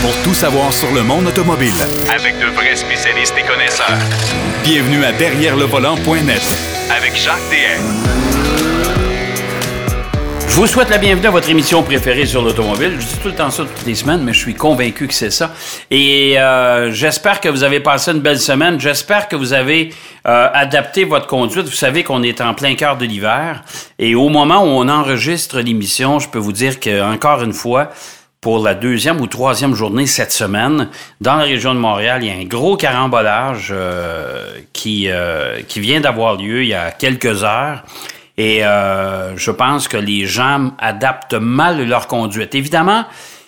pour tout savoir sur le monde automobile. Avec de vrais spécialistes et connaisseurs. Bienvenue à Derrière le volant.net Avec Jacques DM. Je vous souhaite la bienvenue à votre émission préférée sur l'automobile. Je dis tout le temps ça toutes les semaines, mais je suis convaincu que c'est ça. Et euh, j'espère que vous avez passé une belle semaine. J'espère que vous avez euh, adapté votre conduite. Vous savez qu'on est en plein cœur de l'hiver. Et au moment où on enregistre l'émission, je peux vous dire que encore une fois, pour la deuxième ou troisième journée cette semaine, dans la région de Montréal, il y a un gros carambolage euh, qui, euh, qui vient d'avoir lieu il y a quelques heures. Et euh, je pense que les gens adaptent mal leur conduite. Évidemment,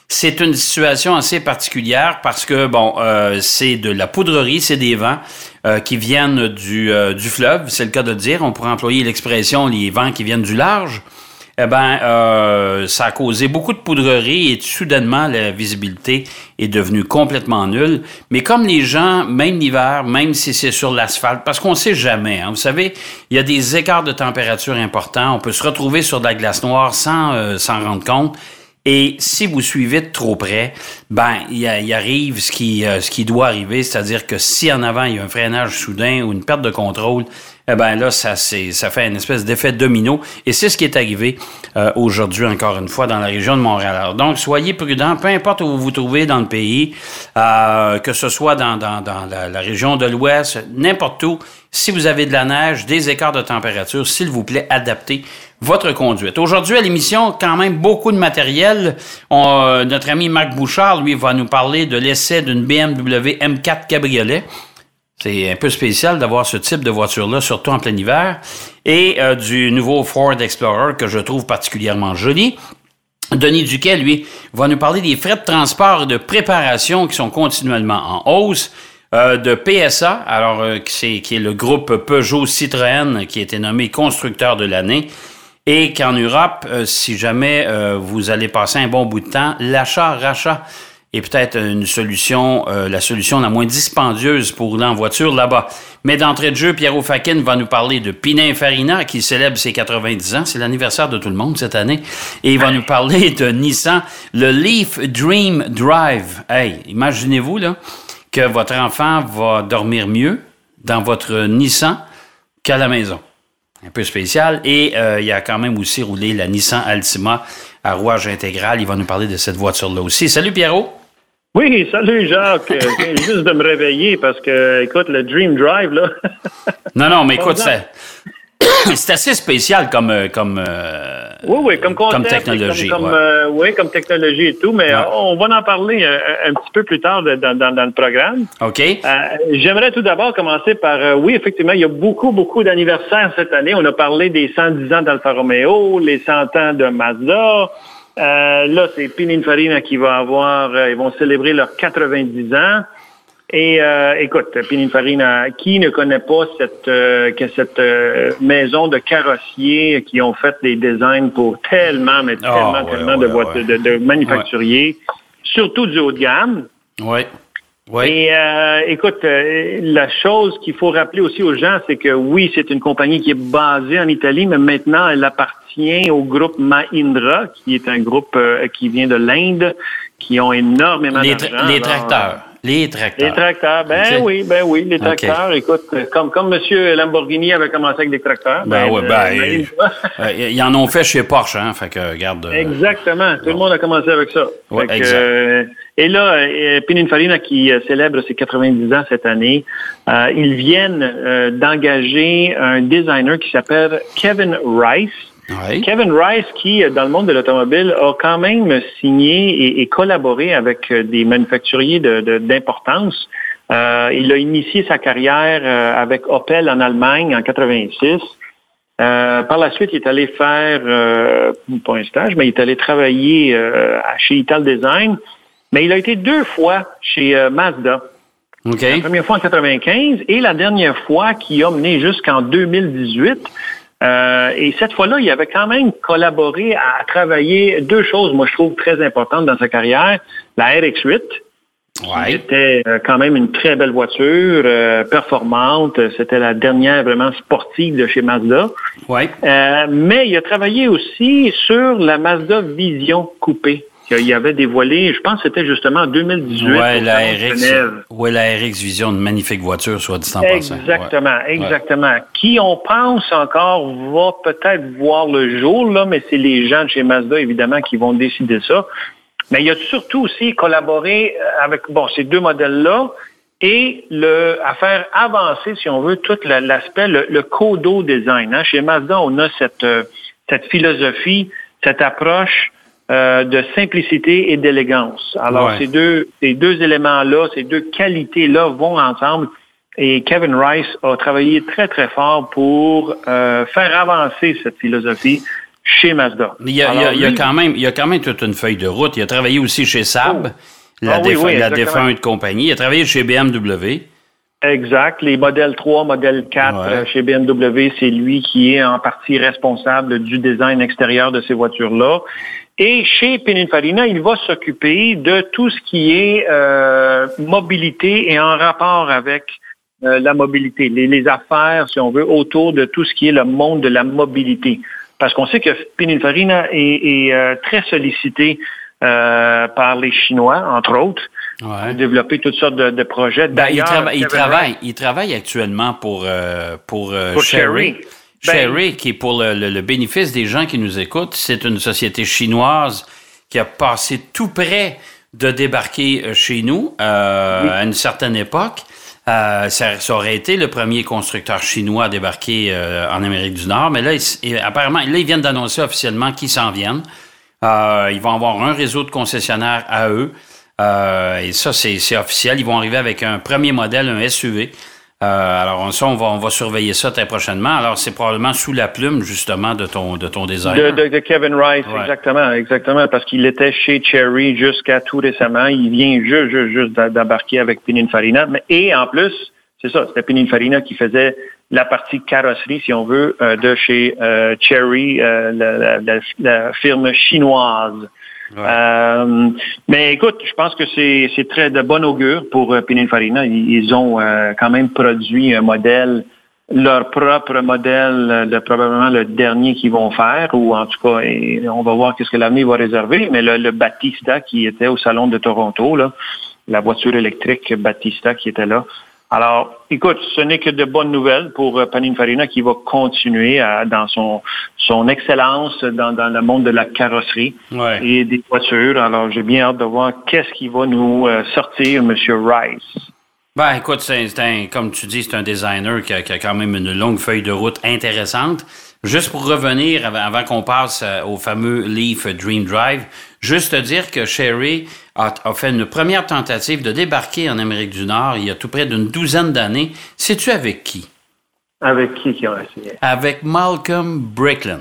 c'est une situation assez particulière parce que, bon, c'est de la poudrerie, c'est des vents qui viennent du, du fleuve, c'est le cas de dire. On pourrait employer l'expression les vents qui viennent du large eh ben, euh, ça a causé beaucoup de poudrerie et soudainement, la visibilité est devenue complètement nulle. Mais comme les gens, même l'hiver, même si c'est sur l'asphalte, parce qu'on ne sait jamais, hein, vous savez, il y a des écarts de température importants. On peut se retrouver sur de la glace noire sans euh, s'en rendre compte. Et si vous suivez de trop près, ben il arrive ce qui, euh, ce qui doit arriver, c'est-à-dire que si en avant il y a un freinage soudain ou une perte de contrôle, eh ben là ça ça fait une espèce d'effet domino et c'est ce qui est arrivé euh, aujourd'hui encore une fois dans la région de Montréal. Alors, donc soyez prudents, peu importe où vous vous trouvez dans le pays, euh, que ce soit dans, dans, dans la, la région de l'Ouest, n'importe où. Si vous avez de la neige, des écarts de température, s'il vous plaît, adaptez votre conduite. Aujourd'hui, à l'émission, quand même beaucoup de matériel. On, euh, notre ami Marc Bouchard, lui, va nous parler de l'essai d'une BMW M4 Cabriolet. C'est un peu spécial d'avoir ce type de voiture-là, surtout en plein hiver. Et euh, du nouveau Ford Explorer que je trouve particulièrement joli. Denis Duquet, lui, va nous parler des frais de transport et de préparation qui sont continuellement en hausse. Euh, de PSA, alors euh, c'est- qui est le groupe Peugeot Citroën qui a été nommé constructeur de l'année. Et qu'en Europe, euh, si jamais vous allez passer un bon bout de temps, l'achat-rachat est peut-être une solution, euh, la solution la moins dispendieuse pour rouler en voiture là-bas. Mais d'entrée de jeu, Pierrot Fakin va nous parler de Pininfarina qui célèbre ses 90 ans. C'est l'anniversaire de tout le monde cette année. Et il va nous parler de Nissan, le Leaf Dream Drive. Hey, imaginez-vous là que votre enfant va dormir mieux dans votre Nissan qu'à la maison un peu spécial. Et euh, il a quand même aussi roulé la Nissan Altima à rouage intégral. Il va nous parler de cette voiture-là aussi. Salut Pierrot. Oui, salut Jacques. Euh, Je viens juste de me réveiller parce que, écoute, le Dream Drive, là. Non, non, mais écoute, c'est, assez spécial comme, euh, comme, euh, Oui, oui, comme concept. comme technologie. Comme, comme, ouais. euh, oui, comme technologie et tout, mais Ouais. euh, on va en parler euh, un petit peu plus tard dans, dans- dans le programme. OK? Euh, J'aimerais tout d'abord commencer par, euh, oui, effectivement, il y a beaucoup, beaucoup d'anniversaires cette année. On a parlé des 110 ans d'Alfa Romeo, les 100 ans de Mazda. Euh, là, c'est Pininfarina qui va avoir, euh, ils vont célébrer leurs 90 ans. Et euh, écoute, Pininfarina, qui ne connaît pas cette euh, que cette euh, maison de carrossiers qui ont fait des designs pour tellement, mais tellement, Ah, ouais, tellement ouais, de voitures, ouais. de, de manufacturiers, surtout du haut de gamme? Oui. Oui. Et euh, écoute, euh, la chose qu'il faut rappeler aussi aux gens, c'est que oui, c'est une compagnie qui est basée en Italie, mais maintenant elle appartient au groupe Mahindra, qui est un groupe euh, qui vient de l'Inde, qui ont énormément d'argent. tra- les Alors, tracteurs. Les tracteurs. Les tracteurs, ben oui, ben oui, les tracteurs. Écoute, euh, comme comme Monsieur Lamborghini avait commencé avec des tracteurs. Ben ouais, ben, Mahindra- Euh, ils en ont fait chez Porsche, hein? Fait que, regarde. euh, Exactement. Tout le monde a commencé avec ça. Ouais, Fait que, exact. euh, et là, euh, Pininfarina qui euh, célèbre ses 90 ans cette année, euh, ils viennent euh, d'engager un designer qui s'appelle Kevin Rice. Kevin Rice, qui, dans le monde de l'automobile, a quand même signé et, et collaboré avec des manufacturiers de- de- d'importance. Euh, il a initié sa carrière avec Opel en Allemagne en 86. Euh, par la suite, il est allé faire, euh, pas un stage, mais il est allé travailler euh, chez Ital Design. Mais il a été deux fois chez euh, Mazda. La première fois en 95 et la dernière fois qui a mené jusqu'en 2018. Euh, et cette fois-là, il avait quand même collaboré à, travailler deux choses, moi je trouve très importantes dans sa carrière. La RX-8, Ouais. c'était euh, quand même une très belle voiture, euh, performante. C'était la dernière vraiment sportive de chez Mazda. Ouais. Mais il a travaillé aussi sur la Mazda Vision coupée. Qu'il y avait dévoilé, je pense que c'était justement en 2018. Oui, la RX, ouais, la RX Vision, une magnifique voiture, soit dit en. Exactement, Ouais. exactement. Qui on pense encore va peut-être voir le jour, là, mais c'est les gens de chez Mazda, évidemment, qui vont décider ça. Mais il a surtout aussi collaboré euh, avec bon, ces deux modèles-là et le, à faire avancer, si on veut, tout la- l'aspect, le, le codo design. hein. Chez Mazda, on a cette, euh, cette philosophie, cette approche euh, de simplicité et d'élégance. Alors, Ouais. ces deux, ces deux éléments-là, ces deux qualités-là vont ensemble. Et Kevin Rice a travaillé très, très fort pour euh, faire avancer cette philosophie chez Mazda. Mais il y a, il y a- Alors, il y a lui- quand même, il y a quand même toute une feuille de route. Il a travaillé aussi chez Saab, Oh. la, Ah oui, oui, la défunte compagnie. Il a travaillé chez BMW. Exact. Les modèles 3, modèle 4 Ouais. euh, chez BMW, c'est lui qui est en partie responsable du design extérieur de ces voitures-là. Et chez Pininfarina, il va s'occuper de tout ce qui est euh, mobilité et en rapport avec euh, la mobilité, les, les affaires, si on veut, autour de tout ce qui est le monde de la mobilité. Parce qu'on sait que Pininfarina est, est, euh, très sollicité par les Chinois, entre autres, Ouais. pour développer toutes sortes de, de projets. Ben, il, D'ailleurs, trava- il travaille, il travaille actuellement pour, pour, Pour Sherry. Ben- Chery, qui est pour le, le- le bénéfice des gens qui nous écoutent, c'est une société chinoise qui a passé tout près de débarquer euh, chez nous euh, à une certaine époque. Euh, ça, ça aurait été le premier constructeur chinois à débarquer euh, en Amérique du Nord, mais là, ils- apparemment, là, ils viennent d'annoncer officiellement qu'ils s'en viennent. Euh, ils vont avoir un réseau de concessionnaires à eux. Euh, et ça, c'est officiel. Ils vont arriver avec un premier modèle, un SUV. Euh, alors, ça, on va, on va surveiller ça très prochainement. Alors, c'est probablement sous la plume, justement, de ton, de ton design. De, de- de Kevin Rice, Ouais. exactement, exactement, parce qu'il était chez Cherry jusqu'à tout récemment. Il vient juste, juste, juste d'embarquer avec Pininfarina. Et en plus, c'est ça, c'était Pininfarina qui faisait la partie carrosserie, si on veut, euh, de chez euh, Cherry, euh, la, la- la- la firme chinoise. Euh, mais écoute, je pense que c'est très de bon augure pour euh, Pininfarina. Ils, ils ont euh, quand même produit un modèle, leur propre modèle, de probablement le dernier qu'ils vont faire, ou en tout cas, on va voir qu'est-ce que l'avenir va réserver. Mais le, le Battista qui était au salon de Toronto, là, la voiture électrique Battista qui était là. Alors, écoute, ce n'est que de bonnes nouvelles pour euh, Pininfarina qui va continuer à- dans son, son excellence dans, dans le monde de la carrosserie Ouais. et des voitures. Alors, j'ai bien hâte de voir qu'est-ce qui va nous euh, sortir, M. Rice. Ben, écoute, c'est un, comme tu dis, c'est un designer qui a, qui a quand même une longue feuille de route intéressante. Juste pour revenir, avant, avant qu'on passe euh, au fameux Leaf Dream Drive, juste te dire que Sherry a, a fait une première tentative de débarquer en Amérique du Nord il y a tout près d'une douzaine d'années. Sais-tu avec qui? Avec qui qui ont essayé? Avec Malcolm Bricklin.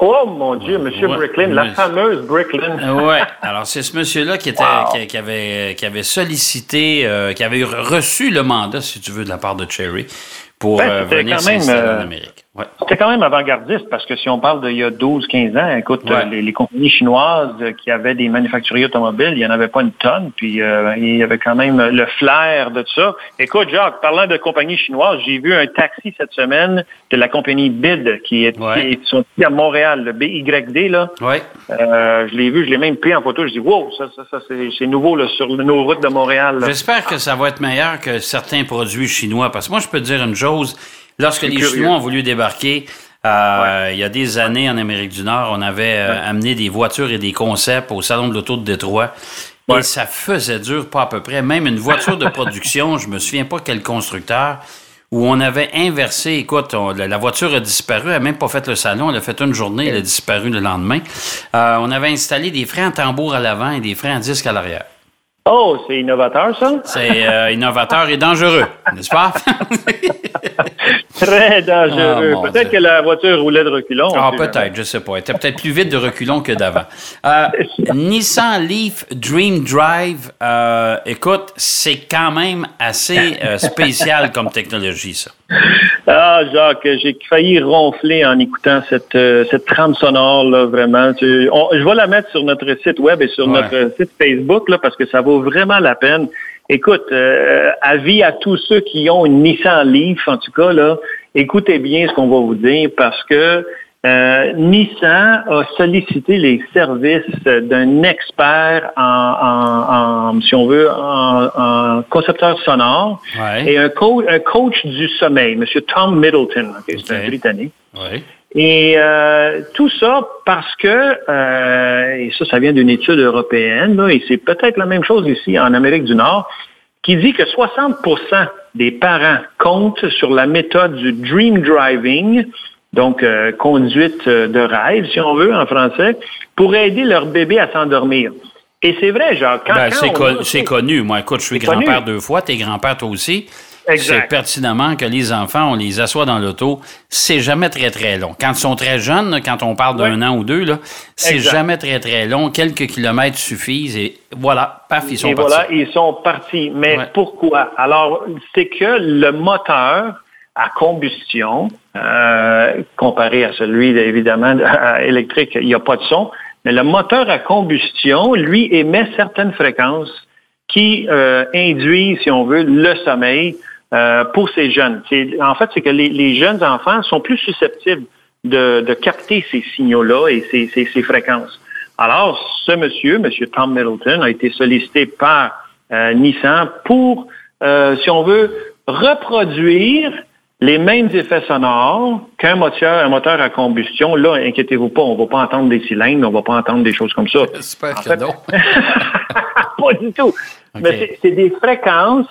Oh mon Dieu, M. Ouais. Bricklin, la fameuse Bricklin. Euh, ouais. Alors, c'est ce monsieur-là qui, était, Wow. qui, qui avait, qui avait sollicité, euh, qui avait reçu le mandat, si tu veux, de la part de Cherry pour Ben, euh, venir s'installer euh, en Amérique. Ouais. C'était quand même avant-gardiste parce que si on parle d'il y a 12-15 ans, écoute, Ouais. les, les compagnies chinoises qui avaient des manufacturiers automobiles, il n'y en avait pas une tonne, puis euh, il y avait quand même le flair de tout ça. Écoute, Jacques, parlant de compagnies chinoises, j'ai vu un taxi cette semaine de la compagnie BID qui est, Ouais. qui est sont ici à Montréal, le BYD, là. Ouais. Euh, je l'ai vu, je l'ai même pris en photo. Je dis, wow, ça, ça, ça c'est, nouveau là, sur nos routes de Montréal. J'espère que ça va être meilleur que certains produits chinois. Parce que moi, je peux te dire une chose. Lorsque les curieux. Chinois ont voulu débarquer, euh, il y a des années en Amérique du Nord, on avait euh, amené des voitures et des concepts au Salon de l'Auto de Détroit. Ouais. Et ça faisait dur, pas à peu près. Même une voiture de production, je me souviens pas quel constructeur, où on avait inversé, écoute, on- la, voiture a disparu, elle n'a même pas fait le salon, elle a fait une journée, elle a disparu le lendemain. Euh, on avait installé des freins en tambour à l'avant et des freins à disque à l'arrière. Oh, c'est innovateur, ça? C'est euh, innovateur et dangereux, n'est-ce pas? Très dangereux. Ah, mon peut-être que la voiture roulait de reculons. Ah, peut-être, je sais pas. Elle était peut-être plus vite de reculons que d'avant. Euh, Nissan Leaf Dream Drive, euh, écoute, c'est quand même assez euh, spécial comme technologie, ça. Ah, Jacques, j'ai failli ronfler en écoutant cette, cette trame sonore, là, vraiment. Tu- on- je vais la mettre sur notre site web et sur Ouais. notre site Facebook, là, parce que ça vaut vraiment la peine. Écoute, euh, avis à tous ceux qui ont une Nissan Leaf, en tout cas, là, écoutez bien ce qu'on va vous dire, parce que euh, Nissan a sollicité les services d'un expert en, si on veut, en, concepteur sonore et un, coach du sommeil, M. Tom Middleton, c'est un Britannique. Et euh, tout ça parce que, euh, et ça, ça vient d'une étude européenne, et c'est peut-être la même chose ici en Amérique du Nord, qui dit que 60% des parents comptent sur la méthode du dream driving, donc euh, conduite de rêve, si on veut, en français, pour aider leur bébé à s'endormir. Et c'est vrai, genre, quand. Ben, c'est, connu. Moi, écoute, je suis grand-père deux fois, t'es grand-père toi aussi. C'est pertinemment que les enfants, on les assoit dans l'auto, c'est jamais très, très long. Quand ils sont très jeunes, quand on parle d'un an ou deux, là, c'est jamais très, très long. Quelques kilomètres suffisent et voilà, paf, ils sont et partis. voilà, ils sont partis. Mais pourquoi? Alors, c'est que le moteur à combustion, euh, comparé à celui, évidemment, électrique, il n'y a pas de son. Mais le moteur à combustion, lui, émet certaines fréquences qui euh, induisent, si on veut, le sommeil euh, pour ces jeunes. En fait, c'est que les, jeunes enfants sont plus susceptibles de, capter ces signaux-là et ces, fréquences. Alors, ce monsieur, monsieur Tom Middleton, a été sollicité par euh, Nissan pour, si on veut, reproduire les mêmes effets sonores qu'un moteur, un moteur à combustion. Là, inquiétez-vous pas, on va pas entendre des cylindres, on va pas entendre des choses comme ça. J'espère que non. pas du tout. Mais c'est des fréquences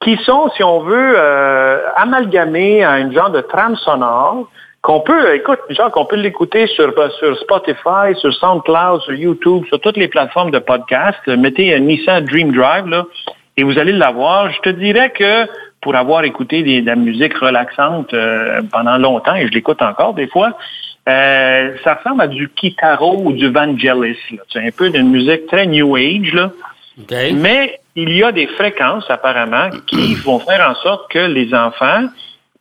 qui sont, si on veut, euh, amalgamées à une genre de trame sonore qu'on peut, écoute, genre qu'on peut l'écouter sur, sur Spotify, sur SoundCloud, sur YouTube, sur toutes les plateformes de podcast. Mettez un Nissan Dream Drive, là, et vous allez l'avoir. Je te dirais que pour avoir écouté de la musique relaxante euh, pendant longtemps, et je l'écoute encore des fois, euh, ça ressemble à du Kitaro ou du Vangelis. C'est un peu d'une musique très New Age, là. Mais il y a des fréquences, apparemment, qui vont faire en sorte que les enfants,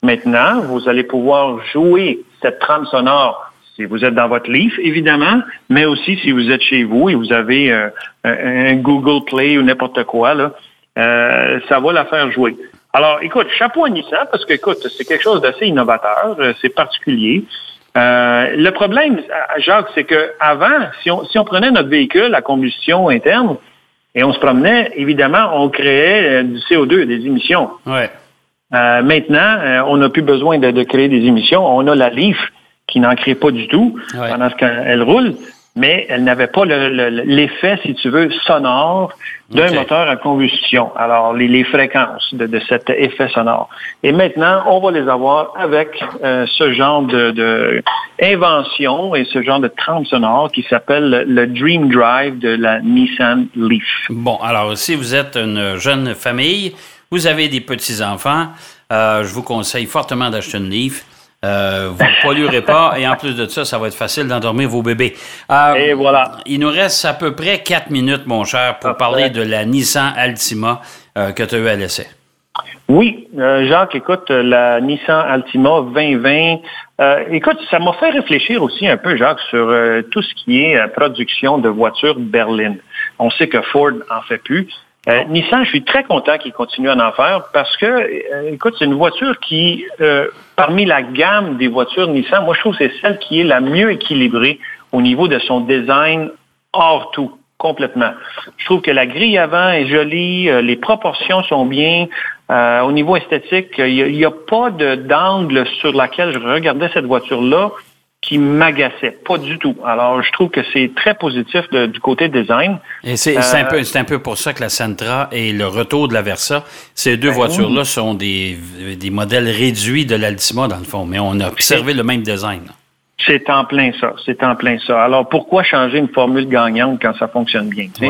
maintenant, vous allez pouvoir jouer cette trame sonore si vous êtes dans votre livre, évidemment, mais aussi si vous êtes chez vous et vous avez euh, un Google Play ou n'importe quoi, là, euh, ça va la faire jouer. Alors, écoute, chapeau à Nissan, parce que, écoute, c'est quelque chose d'assez innovateur, euh, c'est particulier. le problème, Jacques, c'est que avant, si on, si on prenait notre véhicule à combustion interne, et on se promenait, évidemment, on créait euh, du CO2, des émissions. Ouais. Euh, maintenant, euh, on n'a plus besoin de, créer des émissions. On a la Leaf qui n'en crée pas du tout pendant qu'elle roule mais elle n'avait pas l'effet, si tu veux, sonore d'un moteur à combustion. Alors, les, fréquences de, cet effet sonore. Et maintenant, on va les avoir avec euh, ce genre de, invention et ce genre de trame sonore qui s'appelle le Dream Drive de la Nissan Leaf. Bon, alors, si vous êtes une jeune famille, vous avez des petits-enfants, euh, je vous conseille fortement d'acheter une Leaf. Euh, vous ne polluerez pas et en plus de ça, ça va être facile d'endormir vos bébés. Euh, et voilà. Il nous reste à peu près quatre minutes, mon cher, pour parler de la Nissan Altima euh, que tu as eu à l'essai. Oui, Jacques, écoute, la Nissan Altima 2020, écoute, ça m'a fait réfléchir aussi un peu, Jacques, sur tout ce qui est production de voitures berlines. On sait que Ford en fait plus. Euh, Nissan, je suis très content qu'il continue à en faire parce que, euh, écoute, c'est une voiture qui, euh, parmi la gamme des voitures Nissan, moi je trouve que c'est celle qui est la mieux équilibrée au niveau de son design hors tout, complètement. Je trouve que la grille avant est jolie, les proportions sont bien. au niveau esthétique, il n'y a, a, pas d'angle sur laquelle je regardais cette voiture-là qui m'agaçait. Pas du tout. Alors, je trouve que c'est très positif du côté design. Et c'est un, peu, un peu pour ça que la Sentra et le retour de la Versa, ces deux ben voitures-là sont des, des, modèles réduits de l'Altima, dans le fond, mais on a observé le même design. C'est en plein ça. C'est en plein ça. Alors, pourquoi changer une formule gagnante quand ça fonctionne bien? Ouais,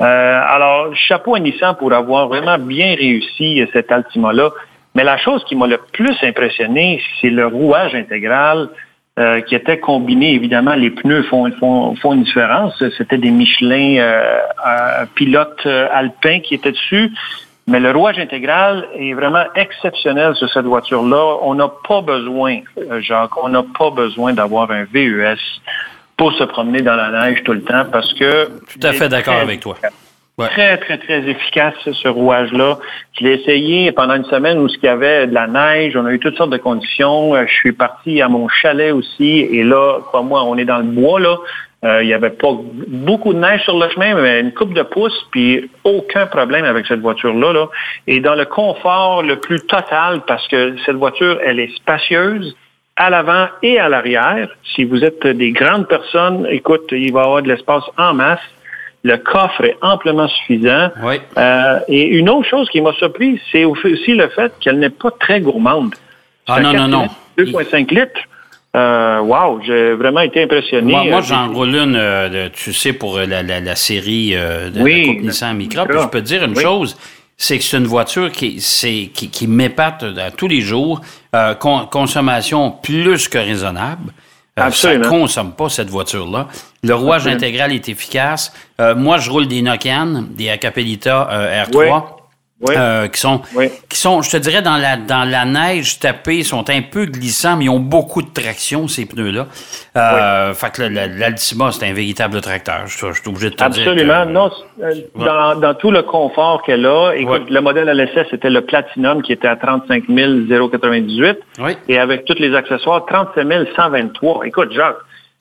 euh, alors, chapeau à Nissan pour avoir vraiment bien réussi euh, cet Altima-là. Mais la chose qui m'a le plus impressionné, c'est le rouage intégral euh, qui était combiné. Évidemment, les pneus font, font, font une différence. C'était des Michelin euh, pilotes euh, alpins qui étaient dessus. Mais le rouage intégral est vraiment exceptionnel sur cette voiture-là. On n'a pas besoin, euh, Jacques, on n'a pas besoin d'avoir un VES pour se promener dans la neige tout le temps parce que... Tout à fait d'accord avec toi. Très, très, très efficace, ce rouage-là. Je l'ai essayé pendant une semaine où il y avait de la neige, on a eu toutes sortes de conditions. Euh, je suis parti à mon chalet aussi, et là, crois-moi, on est dans le bois, là. Euh, il n'y avait pas beaucoup de neige sur le chemin, mais une coupe de pouce, puis aucun problème avec cette voiture-là. Là. Et dans le confort le plus total, parce que cette voiture, elle est spacieuse à l'avant et à l'arrière. Si vous êtes des grandes personnes, écoute, il va y avoir de l'espace en masse. Le coffre est amplement suffisant. Oui. Euh, et une autre chose qui m'a surpris, c'est aussi le fait qu'elle n'est pas très gourmande. Ah non, non, non. 2,5 litres. Euh, wow, j'ai vraiment été impressionné. Moi, moi j'en roule une, euh, tu sais, pour euh, la, la, la série de Oui, la Coupe Nissan Micra. Micra. Puis je peux te dire une Oui. chose, c'est que c'est une voiture qui, qui, qui m'épate tous les jours. Euh, con- consommation plus que raisonnable. Euh, ça Absolument. consomme pas cette voiture-là. Le rouage Absolument. intégral est efficace. Euh, moi, je roule des Nokian, des Acapelita euh, R3. Oui. Oui. euh, qui sont, Oui. qui sont, je te dirais, dans la, dans la neige tapée, sont un peu glissants, mais ils ont beaucoup de traction, ces pneus-là. Euh, Fait que l'Altima, c'est un véritable tracteur. Je, je suis obligé de te Absolument. dire. que- Non, euh, dans, dans tout le confort qu'elle a, écoute, le modèle LSS, c'était le Platinum qui était à 35 098. Oui. Et avec tous les accessoires, 37 123. Écoute, Jacques,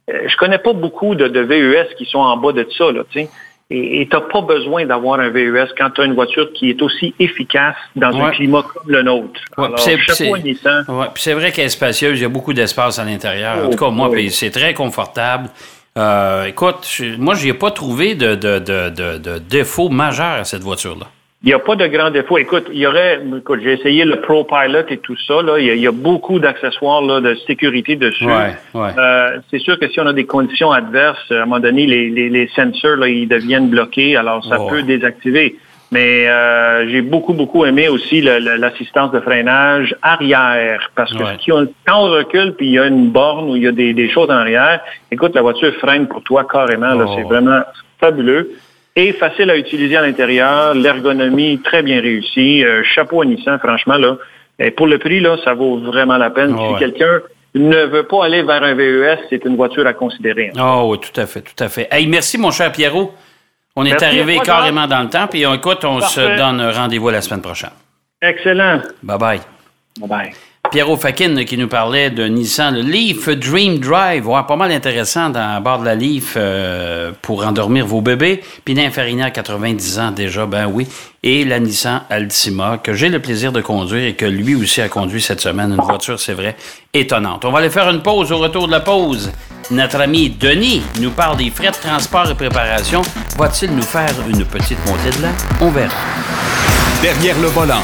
euh, je connais pas beaucoup de, de VUS qui sont en bas de ça, là, tu sais. Et tu n'as pas besoin d'avoir un VUS quand tu as une voiture qui est aussi efficace dans un climat comme le nôtre. Ouais, c'est- chapeau à c'est- Nissan. Ouais, puis c'est vrai qu'elle est spacieuse, il y a beaucoup d'espace à l'intérieur. En tout cas, moi, Oh, c'est très confortable. Euh, écoute, moi, je n'y ai pas trouvé de, de, de, de, de défaut majeur à cette voiture-là. Il n'y a pas de grands défauts. Écoute, il y aurait, écoute, j'ai essayé le Pro Pilot et tout ça. Là. Il, y a, il y a beaucoup d'accessoires là, de sécurité dessus. Ouais, ouais. Euh, c'est sûr que si on a des conditions adverses, à un moment donné, les, les, les sensors, là, ils deviennent bloqués, alors ça peut désactiver. Mais euh, j'ai beaucoup, beaucoup aimé aussi le- le- l'assistance de freinage arrière. Parce que Ouais. quand on recule, puis il y a une borne où il y a des, des choses en arrière, écoute, la voiture freine pour toi carrément. là. Oh. C'est vraiment fabuleux. Et facile à utiliser à l'intérieur, l'ergonomie très bien réussie. Euh, chapeau à Nissan, franchement, là. Et pour le prix, là, ça vaut vraiment la peine. Oh, si ouais. quelqu'un ne veut pas aller vers un VES, c'est une voiture à considérer. Oh, oui, tout à fait, tout à fait. Hey, merci, mon cher Pierrot. On est Merci arrivé toi, carrément dans le temps. Puis, écoute, on se donne rendez-vous la semaine prochaine. Excellent. Bye-bye. Bye-bye. Pierrot Fakin qui nous parlait de Nissan, le Leaf Dream Drive. Ouais, pas mal intéressant dans, à bord de la Leaf euh, pour endormir vos bébés. Pininfarina, 90 ans déjà, ben oui. Et la Nissan Altima, que j'ai le plaisir de conduire et que lui aussi a conduit cette semaine. Une voiture, c'est vrai, étonnante. On va aller faire une pause. Au retour de la pause, notre ami Denis nous parle des frais de transport et préparation. Va-t-il nous faire une petite montée de lait? On verra. Derrière le volant.